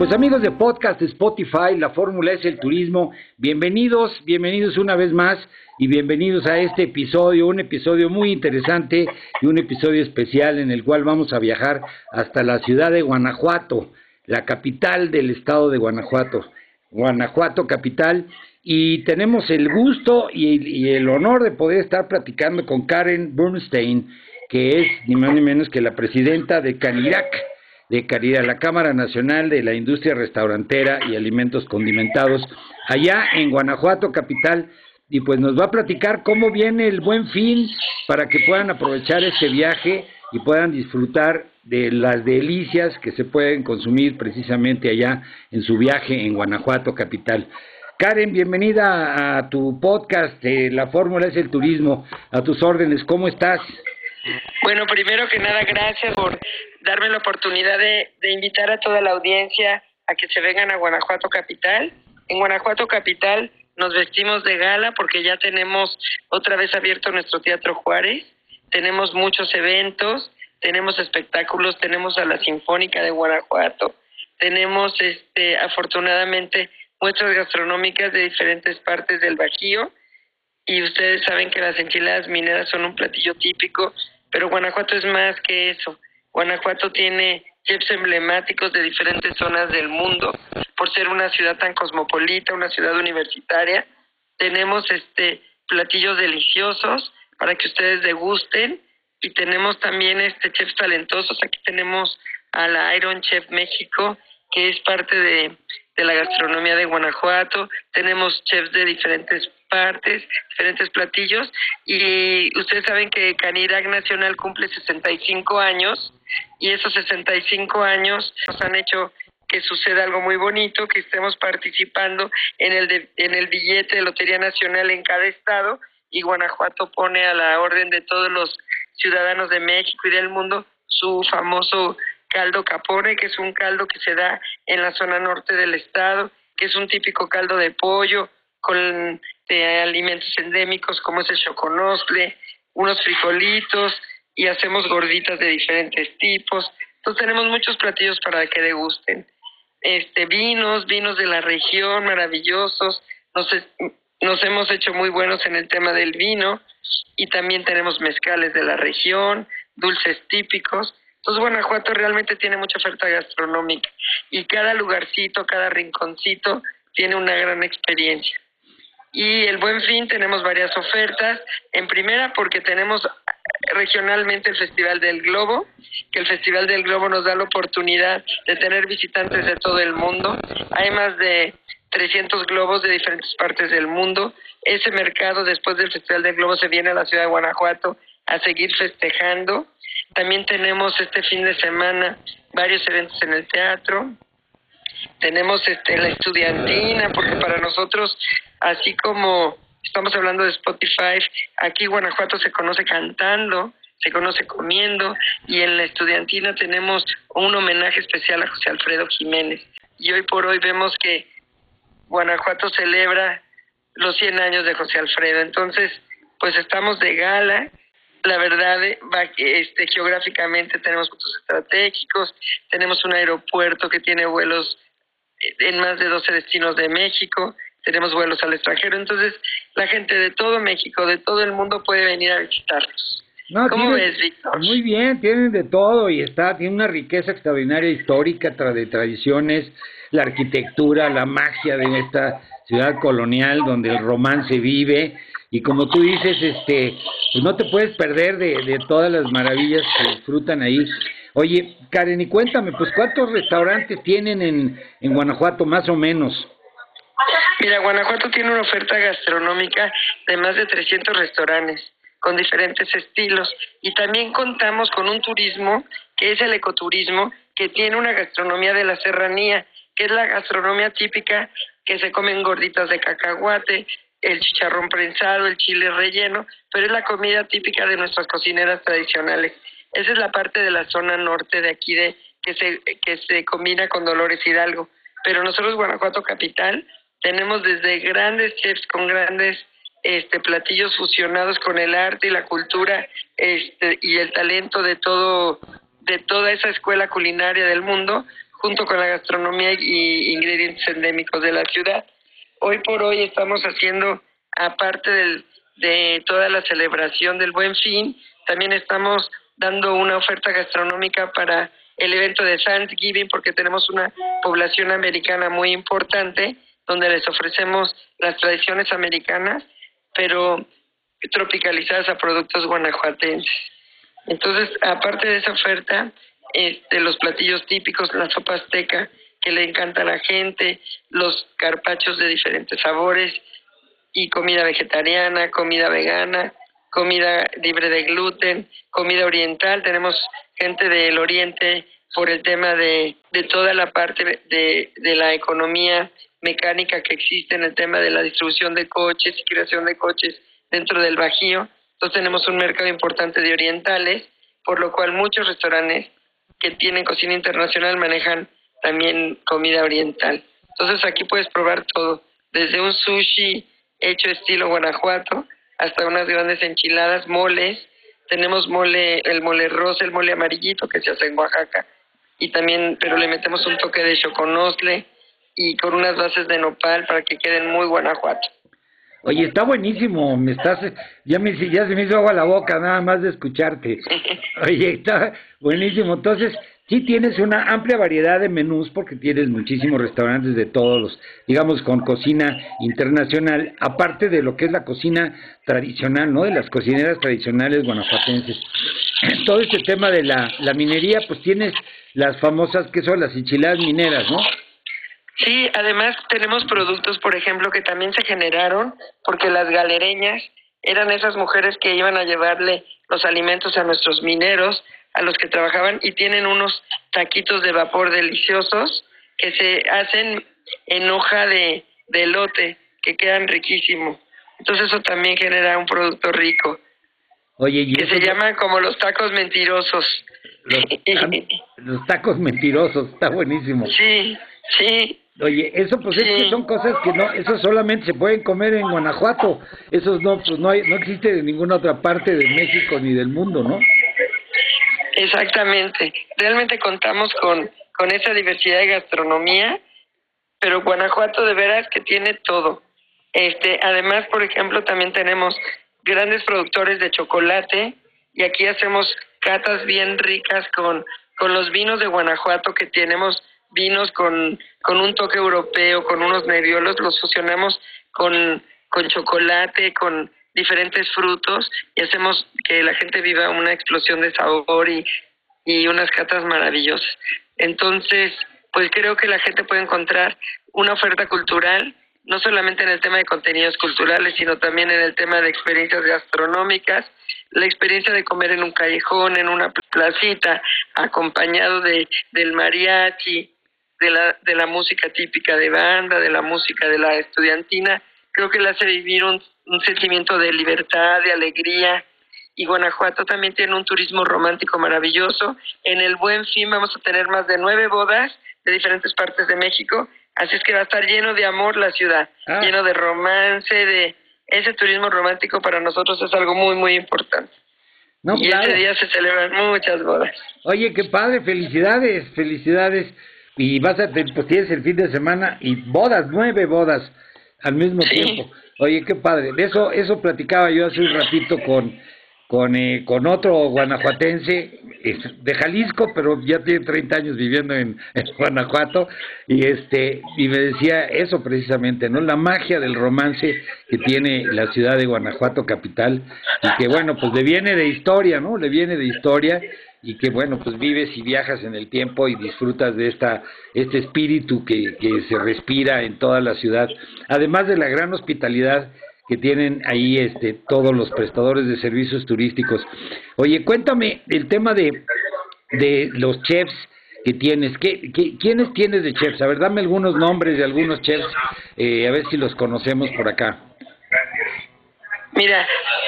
Pues amigos de podcast Spotify, la fórmula es el turismo. Bienvenidos, bienvenidos una vez más y bienvenidos a este episodio, un episodio muy interesante y un episodio especial en el cual vamos a viajar hasta la ciudad de Guanajuato, la capital del estado de Guanajuato, Guanajuato capital. Y tenemos el gusto y, el honor de poder estar platicando con Karen Bernstein, que es ni más ni menos que la presidenta de Canirac de Caridad, la Cámara Nacional de la Industria Restaurantera y Alimentos Condimentados, allá en Guanajuato, capital, y pues nos va a platicar cómo viene el buen fin para que puedan aprovechar este viaje y puedan disfrutar de las delicias que se pueden consumir precisamente allá en su viaje en Guanajuato, capital. Karen, bienvenida a tu podcast, La Fórmula es el Turismo, a tus órdenes, ¿cómo estás? Bueno, primero que nada, gracias por darme la oportunidad de, invitar a toda la audiencia a que se vengan a Guanajuato Capital. En Guanajuato Capital nos vestimos de gala porque ya tenemos otra vez abierto nuestro Teatro Juárez. Tenemos muchos eventos, tenemos espectáculos, tenemos a la Sinfónica de Guanajuato, tenemos este afortunadamente muestras gastronómicas de diferentes partes del Bajío y ustedes saben que las enchiladas mineras son un platillo típico, pero Guanajuato es más que eso. Guanajuato tiene chefs emblemáticos de diferentes zonas del mundo por ser una ciudad tan cosmopolita, una ciudad universitaria. Tenemos este platillos deliciosos para que ustedes degusten y tenemos también este chefs talentosos. Aquí tenemos a la Iron Chef México, que es parte de, de la gastronomía de Guanajuato. Tenemos chefs de diferentes partes, diferentes platillos. Y ustedes saben que Canirac Nacional cumple 65 años y esos 65 años nos han hecho que suceda algo muy bonito, que estemos participando en el, en el billete de Lotería Nacional en cada estado y Guanajuato pone a la orden de todos los ciudadanos de México y del mundo su famoso caldo capone, que es un caldo que se da en la zona norte del estado, que es un típico caldo de pollo con de alimentos endémicos como es el choconostle, unos frijolitos y hacemos gorditas de diferentes tipos. Entonces tenemos muchos platillos para que degusten. Este, vinos, vinos de la región maravillosos. Nos, nos hemos hecho muy buenos en el tema del vino y también tenemos mezcales de la región, dulces típicos. Entonces Guanajuato realmente tiene mucha oferta gastronómica y cada lugarcito, cada rinconcito tiene una gran experiencia. Y el Buen Fin tenemos varias ofertas. En primera, porque tenemos regionalmente el Festival del Globo, que el Festival del Globo nos da la oportunidad de tener visitantes de todo el mundo. Hay más de 300 globos de diferentes partes del mundo. Ese mercado después del Festival del Globo se viene a la ciudad de Guanajuato a seguir festejando. También tenemos este fin de semana varios eventos en el teatro. Tenemos este la estudiantina, porque para nosotros así como estamos hablando de Spotify, aquí Guanajuato se conoce cantando, se conoce comiendo y en la estudiantina tenemos un homenaje especial a José Alfredo Jiménez. Y hoy por hoy vemos que Guanajuato celebra los 100 años de José Alfredo. Entonces, pues estamos de gala. La verdad, eh, este, geográficamente tenemos puntos estratégicos, tenemos un aeropuerto que tiene vuelos en más de 12 destinos de México, tenemos vuelos al extranjero, entonces la gente de todo México, de todo el mundo puede venir a visitarnos. ¿Cómo ves, Víctor? Muy bien, tienen de todo y está, tiene una riqueza extraordinaria histórica, de tradiciones, la arquitectura, la magia de esta ciudad colonial donde el romance vive y como tú dices, este, pues no te puedes perder de, de todas las maravillas que disfrutan ahí. Oye, Karen, y cuéntame, pues ¿cuántos restaurantes tienen en, en Guanajuato más o menos? Mira, Guanajuato tiene una oferta gastronómica de más de 300 restaurantes con diferentes estilos y también contamos con un turismo que es el ecoturismo que tiene una gastronomía de la serranía, que es la gastronomía típica que se comen gorditas de cacahuate, el chicharrón prensado, el chile relleno, pero es la comida típica de nuestras cocineras tradicionales. Esa es la parte de la zona norte de aquí de que se que se combina con Dolores Hidalgo, pero nosotros Guanajuato capital tenemos desde grandes chefs con grandes este platillos fusionados con el arte y la cultura este y el talento de todo de toda esa escuela culinaria del mundo junto con la gastronomía y ingredientes endémicos de la ciudad. Hoy por hoy estamos haciendo aparte del, de toda la celebración del Buen Fin, también estamos dando una oferta gastronómica para el evento de Thanksgiving porque tenemos una población americana muy importante donde les ofrecemos las tradiciones americanas, pero tropicalizadas a productos guanajuatenses. Entonces, aparte de esa oferta, este, los platillos típicos, la sopa azteca, que le encanta a la gente, los carpachos de diferentes sabores y comida vegetariana, comida vegana, comida libre de gluten, comida oriental. Tenemos gente del oriente por el tema de, de toda la parte de, de la economía mecánica que existe en el tema de la distribución de coches y creación de coches dentro del Bajío. Entonces tenemos un mercado importante de orientales, por lo cual muchos restaurantes que tienen cocina internacional manejan también comida oriental. Entonces aquí puedes probar todo, desde un sushi hecho estilo Guanajuato hasta unas grandes enchiladas, moles. Tenemos mole, el mole rosa, el mole amarillito que se hace en Oaxaca y también, pero le metemos un toque de choconosle y con unas bases de nopal para que queden muy Guanajuato. Oye, está buenísimo, me estás, ya me ya se me hizo agua la boca nada más de escucharte. Oye, está buenísimo. Entonces, sí tienes una amplia variedad de menús porque tienes muchísimos restaurantes de todos los, digamos, con cocina internacional, aparte de lo que es la cocina tradicional, ¿no? De las cocineras tradicionales guanajuatenses. Todo este tema de la, la minería, pues tienes las famosas que son las enchiladas mineras, ¿no? Sí, además tenemos productos, por ejemplo, que también se generaron porque las galereñas eran esas mujeres que iban a llevarle los alimentos a nuestros mineros, a los que trabajaban, y tienen unos taquitos de vapor deliciosos que se hacen en hoja de, de elote, que quedan riquísimos. Entonces eso también genera un producto rico. Oye, que se llaman como los tacos mentirosos. Los, los, tacos mentirosos, está buenísimo. Sí, sí. Oye, eso pues es que son cosas que no, eso solamente se pueden comer en Guanajuato, esos no, pues no, hay, no existe en ninguna otra parte de México ni del mundo, ¿no? Exactamente, realmente contamos con, con esa diversidad de gastronomía, pero Guanajuato de veras que tiene todo. Este, además, por ejemplo, también tenemos grandes productores de chocolate y aquí hacemos catas bien ricas con, con los vinos de Guanajuato que tenemos vinos con, con un toque europeo, con unos nerviolos, los fusionamos con, con chocolate, con diferentes frutos y hacemos que la gente viva una explosión de sabor y, y unas catas maravillosas. Entonces, pues creo que la gente puede encontrar una oferta cultural, no solamente en el tema de contenidos culturales, sino también en el tema de experiencias gastronómicas, la experiencia de comer en un callejón, en una placita, acompañado de del mariachi, de la, de la música típica de banda, de la música de la estudiantina, creo que le hace vivir un, un sentimiento de libertad, de alegría. Y Guanajuato también tiene un turismo romántico maravilloso. En el Buen Fin vamos a tener más de nueve bodas de diferentes partes de México, así es que va a estar lleno de amor la ciudad, ah. lleno de romance, de ese turismo romántico para nosotros es algo muy, muy importante. No, y ese día se celebran muchas bodas. Oye, qué padre, felicidades, felicidades. Y vas a, pues tienes el fin de semana y bodas, nueve bodas al mismo tiempo. Oye, qué padre. Eso, eso platicaba yo hace un ratito con, con, eh, con otro guanajuatense de Jalisco, pero ya tiene 30 años viviendo en, Guanajuato y este y me decía eso precisamente, ¿no? La magia del romance que tiene la ciudad de Guanajuato capital y que bueno, pues le viene de historia, ¿no? Le viene de historia y que bueno, pues vives y viajas en el tiempo y disfrutas de esta este espíritu que, que se respira en toda la ciudad, además de la gran hospitalidad que tienen ahí este todos los prestadores de servicios turísticos. Oye, cuéntame el tema de, de los chefs que tienes. ¿Qué, qué, quiénes tienes de chefs? A ver, dame algunos nombres de algunos chefs, eh, a ver si los conocemos por acá. Mira,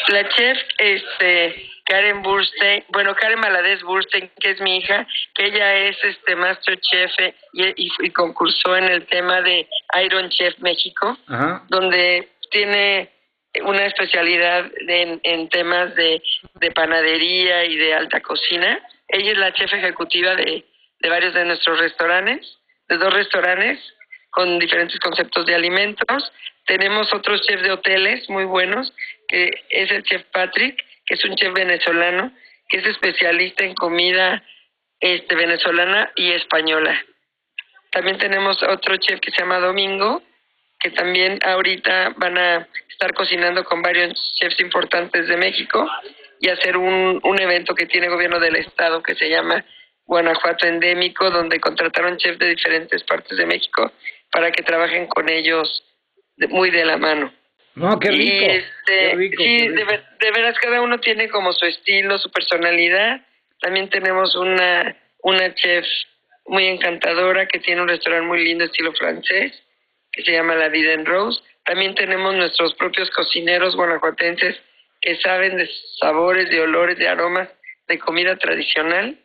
la chef este Karen Burstein, bueno, Karen Maladez Burstein, que es mi hija, que ella es este master chef y, y, concursó en el tema de Iron Chef México, donde tiene una especialidad en, en temas de, de, panadería y de alta cocina. Ella es la chef ejecutiva de, de varios de nuestros restaurantes, de dos restaurantes con diferentes conceptos de alimentos. Tenemos otros chefs de hoteles muy buenos, que es el chef Patrick, que es un chef venezolano, que es especialista en comida este, venezolana y española. También tenemos otro chef que se llama Domingo, que también ahorita van a estar cocinando con varios chefs importantes de México y hacer un, un evento que tiene gobierno del estado que se llama Guanajuato Endémico, donde contrataron chefs de diferentes partes de México para que trabajen con ellos muy de la mano. No, qué rico. Y este, sí, De, de, veras cada uno tiene como su estilo, su personalidad. También tenemos una, una chef muy encantadora que tiene un restaurante muy lindo estilo francés que se llama La Vida en Rose. También tenemos nuestros propios cocineros guanajuatenses que saben de sabores, de olores, de aromas de comida tradicional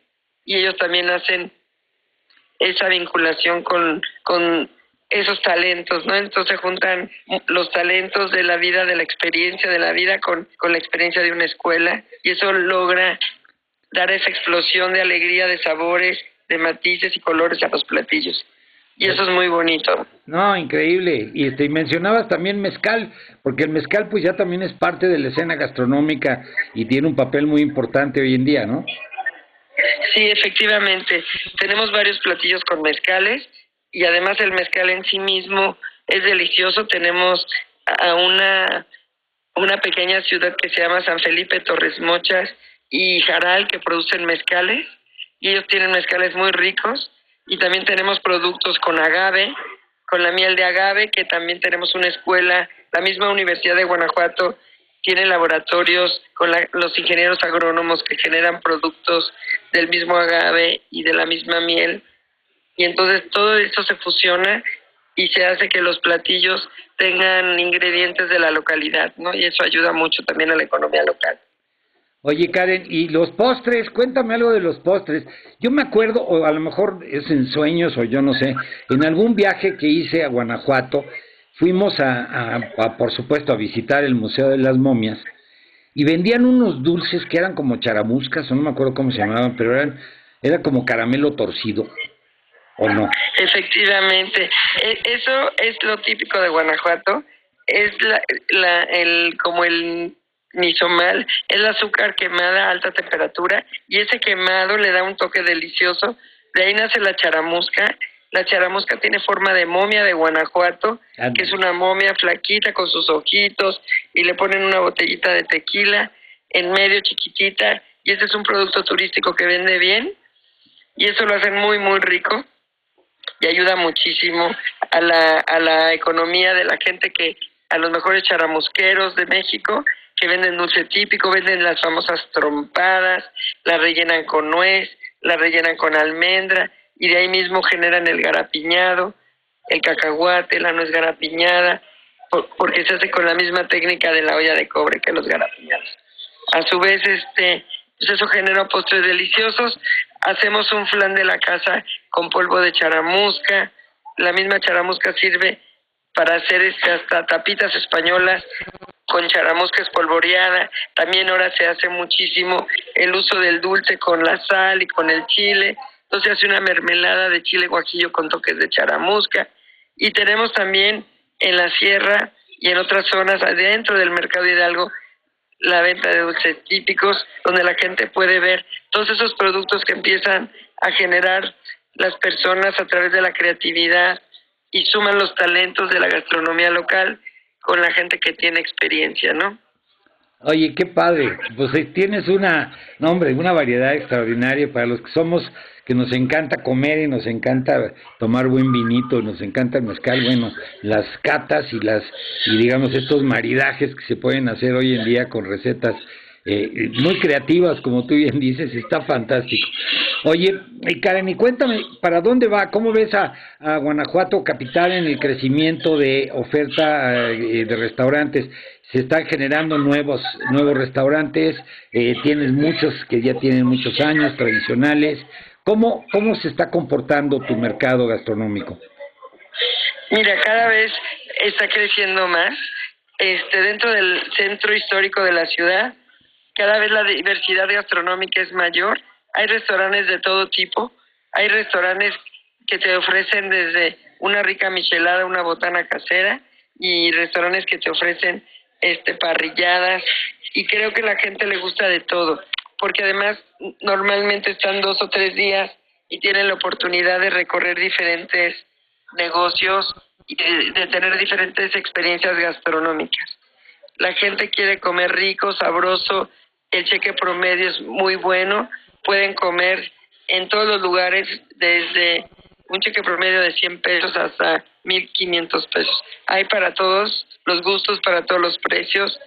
y ellos también hacen esa vinculación con, con esos talentos, ¿no? Entonces juntan los talentos de la vida, de la experiencia de la vida con, con la experiencia de una escuela y eso logra dar esa explosión de alegría, de sabores, de matices y colores a los platillos. Y eso es muy bonito. No, increíble. Y este, mencionabas también mezcal, porque el mezcal pues ya también es parte de la escena gastronómica y tiene un papel muy importante hoy en día, ¿no? Sí, efectivamente. Tenemos varios platillos con mezcales y además el mezcal en sí mismo es delicioso. Tenemos a una, una pequeña ciudad que se llama San Felipe Torres Mochas y Jaral que producen mezcales y ellos tienen mezcales muy ricos y también tenemos productos con agave, con la miel de agave, que también tenemos una escuela, la misma Universidad de Guanajuato tiene laboratorios con los ingenieros agrónomos que generan productos del mismo agave y de la misma miel. Y entonces todo eso se fusiona y se hace que los platillos tengan ingredientes de la localidad, ¿no? Y eso ayuda mucho también a la economía local. Oye, Karen, ¿y los postres? Cuéntame algo de los postres. Yo me acuerdo, o a lo mejor es en sueños o yo no sé, en algún viaje que hice a Guanajuato, fuimos a, por supuesto, a visitar el Museo de las Momias y vendían unos dulces que eran como charamuscas, o no me acuerdo cómo se llamaban, pero eran era como caramelo torcido. ¿O no? Efectivamente, e, eso es lo típico de Guanajuato, es la, la, el como el mal, es el azúcar quemada a alta temperatura y ese quemado le da un toque delicioso. De ahí nace la charamusca. La charamusca tiene forma de momia de Guanajuato, que es una momia flaquita con sus ojitos y le ponen una botellita de tequila en medio chiquitita y este es un producto turístico que vende bien y eso lo hacen muy muy rico y ayuda muchísimo a la, a la economía de la gente que a los mejores charamusqueros de México que venden dulce típico, venden las famosas trompadas, la rellenan con nuez, la rellenan con almendra y de ahí mismo generan el garapiñado, el cacahuate, la nuez garapiñada, porque se hace con la misma técnica de la olla de cobre que los garapiñados. A su vez, este, pues eso genera postres deliciosos. Hacemos un flan de la casa con polvo de charamusca. La misma charamusca sirve para hacer este, hasta tapitas españolas con charamusca espolvoreada. También ahora se hace muchísimo el uso del dulce con la sal y con el chile. Entonces se hace una mermelada de chile guajillo con toques de charamusca. Y tenemos también en la sierra y en otras zonas adentro del mercado Hidalgo la venta de dulces típicos, donde la gente puede ver todos esos productos que empiezan a generar las personas a través de la creatividad y suman los talentos de la gastronomía local con la gente que tiene experiencia, ¿no? Oye, qué padre. Pues eh, tienes una, no hombre, una variedad extraordinaria para los que somos, que nos encanta comer y nos encanta tomar buen vinito, nos encanta el mezcal, bueno, las catas y las, y digamos estos maridajes que se pueden hacer hoy en día con recetas eh, muy creativas, como tú bien dices, está fantástico. Oye, Karen, y cuéntame, ¿para dónde va? ¿Cómo ves a, Guanajuato capital en el crecimiento de oferta eh, de restaurantes? Se están generando nuevos nuevos restaurantes, eh, tienes muchos que ya tienen muchos años, tradicionales. ¿Cómo, ¿Cómo se está comportando tu mercado gastronómico? Mira, cada vez está creciendo más. Este, dentro del centro histórico de la ciudad cada vez la diversidad gastronómica es mayor. Hay restaurantes de todo tipo. Hay restaurantes que te ofrecen desde una rica michelada, una botana casera y restaurantes que te ofrecen este parrilladas y creo que la gente le gusta de todo, porque además normalmente están dos o tres días y tienen la oportunidad de recorrer diferentes negocios y de tener diferentes experiencias gastronómicas. La gente quiere comer rico, sabroso el cheque promedio es muy bueno, pueden comer en todos los lugares desde un cheque promedio de 100 pesos hasta 1.500 pesos. Hay para todos los gustos, para todos los precios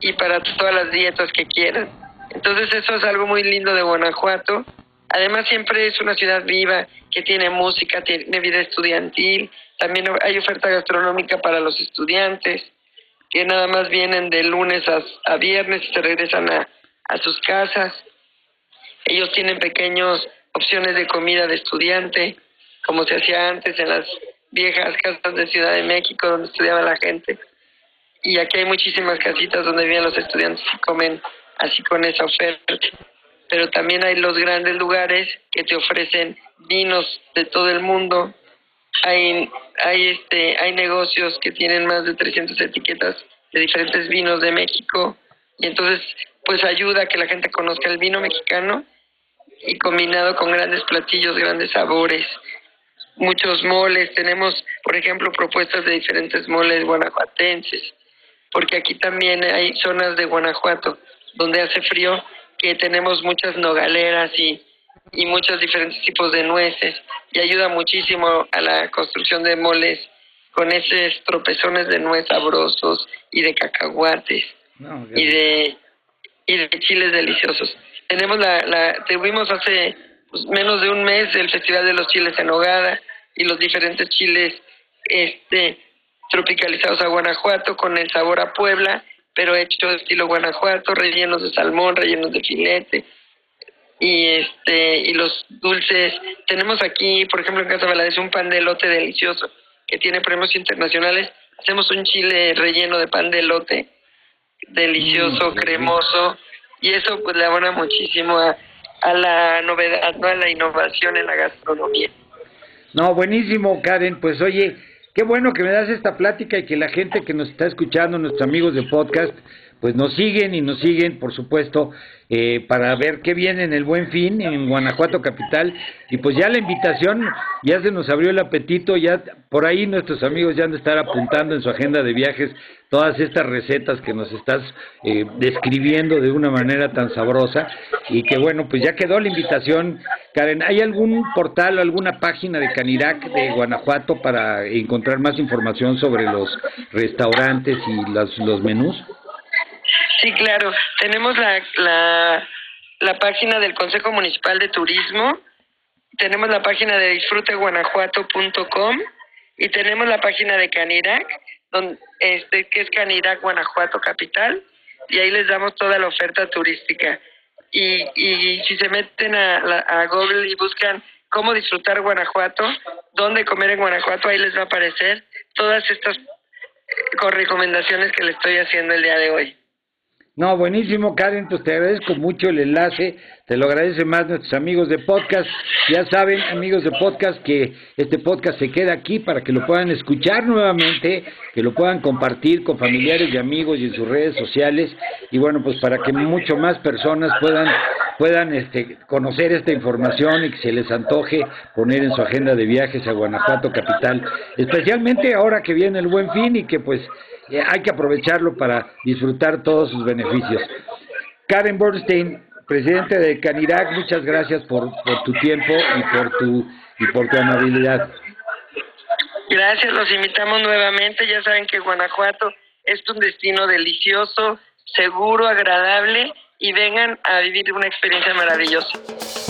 y para todas las dietas que quieran. Entonces eso es algo muy lindo de Guanajuato. Además siempre es una ciudad viva que tiene música, tiene vida estudiantil, también hay oferta gastronómica para los estudiantes que nada más vienen de lunes a, a viernes y se regresan a, a sus casas. Ellos tienen pequeñas opciones de comida de estudiante, como se hacía antes en las viejas casas de Ciudad de México donde estudiaba la gente. Y aquí hay muchísimas casitas donde viven los estudiantes y comen así con esa oferta. Pero también hay los grandes lugares que te ofrecen vinos de todo el mundo. Hay, hay, este, hay negocios que tienen más de 300 etiquetas de diferentes vinos de México. Y entonces pues ayuda a que la gente conozca el vino mexicano y combinado con grandes platillos, grandes sabores, muchos moles. Tenemos, por ejemplo, propuestas de diferentes moles guanajuatenses, porque aquí también hay zonas de Guanajuato donde hace frío que tenemos muchas nogaleras y, y muchos diferentes tipos de nueces y ayuda muchísimo a la construcción de moles con esos tropezones de nuez sabrosos y de cacahuates y de y de chiles deliciosos. Tenemos la, la tuvimos hace pues, menos de un mes el Festival de los Chiles en Hogada y los diferentes chiles este tropicalizados a Guanajuato con el sabor a Puebla, pero hecho estilo Guanajuato, rellenos de salmón, rellenos de filete y este y los dulces. Tenemos aquí, por ejemplo, en Casa Valadez un pan de elote delicioso que tiene premios internacionales. Hacemos un chile relleno de pan de elote delicioso, mm, cremoso, y eso pues le abona muchísimo a, a la novedad, a la innovación en la gastronomía. No, buenísimo, Karen. Pues oye, qué bueno que me das esta plática y que la gente que nos está escuchando, nuestros amigos de podcast, pues nos siguen y nos siguen, por supuesto, eh, para ver qué viene en el Buen Fin, en Guanajuato Capital. Y pues ya la invitación, ya se nos abrió el apetito, ya por ahí nuestros amigos ya han de estar apuntando en su agenda de viajes todas estas recetas que nos estás eh, describiendo de una manera tan sabrosa. Y que bueno, pues ya quedó la invitación. Karen, ¿hay algún portal o alguna página de Canirac de Guanajuato para encontrar más información sobre los restaurantes y los, los menús? Sí, claro. Tenemos la, la, la página del Consejo Municipal de Turismo, tenemos la página de disfruteguanajuato.com y tenemos la página de Canirac, donde, este, que es Canirac Guanajuato Capital, y ahí les damos toda la oferta turística. Y, y si se meten a, a Google y buscan cómo disfrutar Guanajuato, dónde comer en Guanajuato, ahí les va a aparecer todas estas con recomendaciones que le estoy haciendo el día de hoy. No, buenísimo, Karen, pues te agradezco mucho el enlace, te lo agradecen más nuestros amigos de podcast. Ya saben, amigos de podcast, que este podcast se queda aquí para que lo puedan escuchar nuevamente, que lo puedan compartir con familiares y amigos y en sus redes sociales, y bueno, pues para que mucho más personas puedan puedan este, conocer esta información y que se les antoje poner en su agenda de viajes a Guanajuato capital, especialmente ahora que viene el buen fin y que pues eh, hay que aprovecharlo para disfrutar todos sus beneficios. Karen Bernstein, presidente de Canirac, muchas gracias por, por tu tiempo y por tu y por tu amabilidad. Gracias, los invitamos nuevamente. Ya saben que Guanajuato es un destino delicioso, seguro, agradable y vengan a vivir una experiencia maravillosa.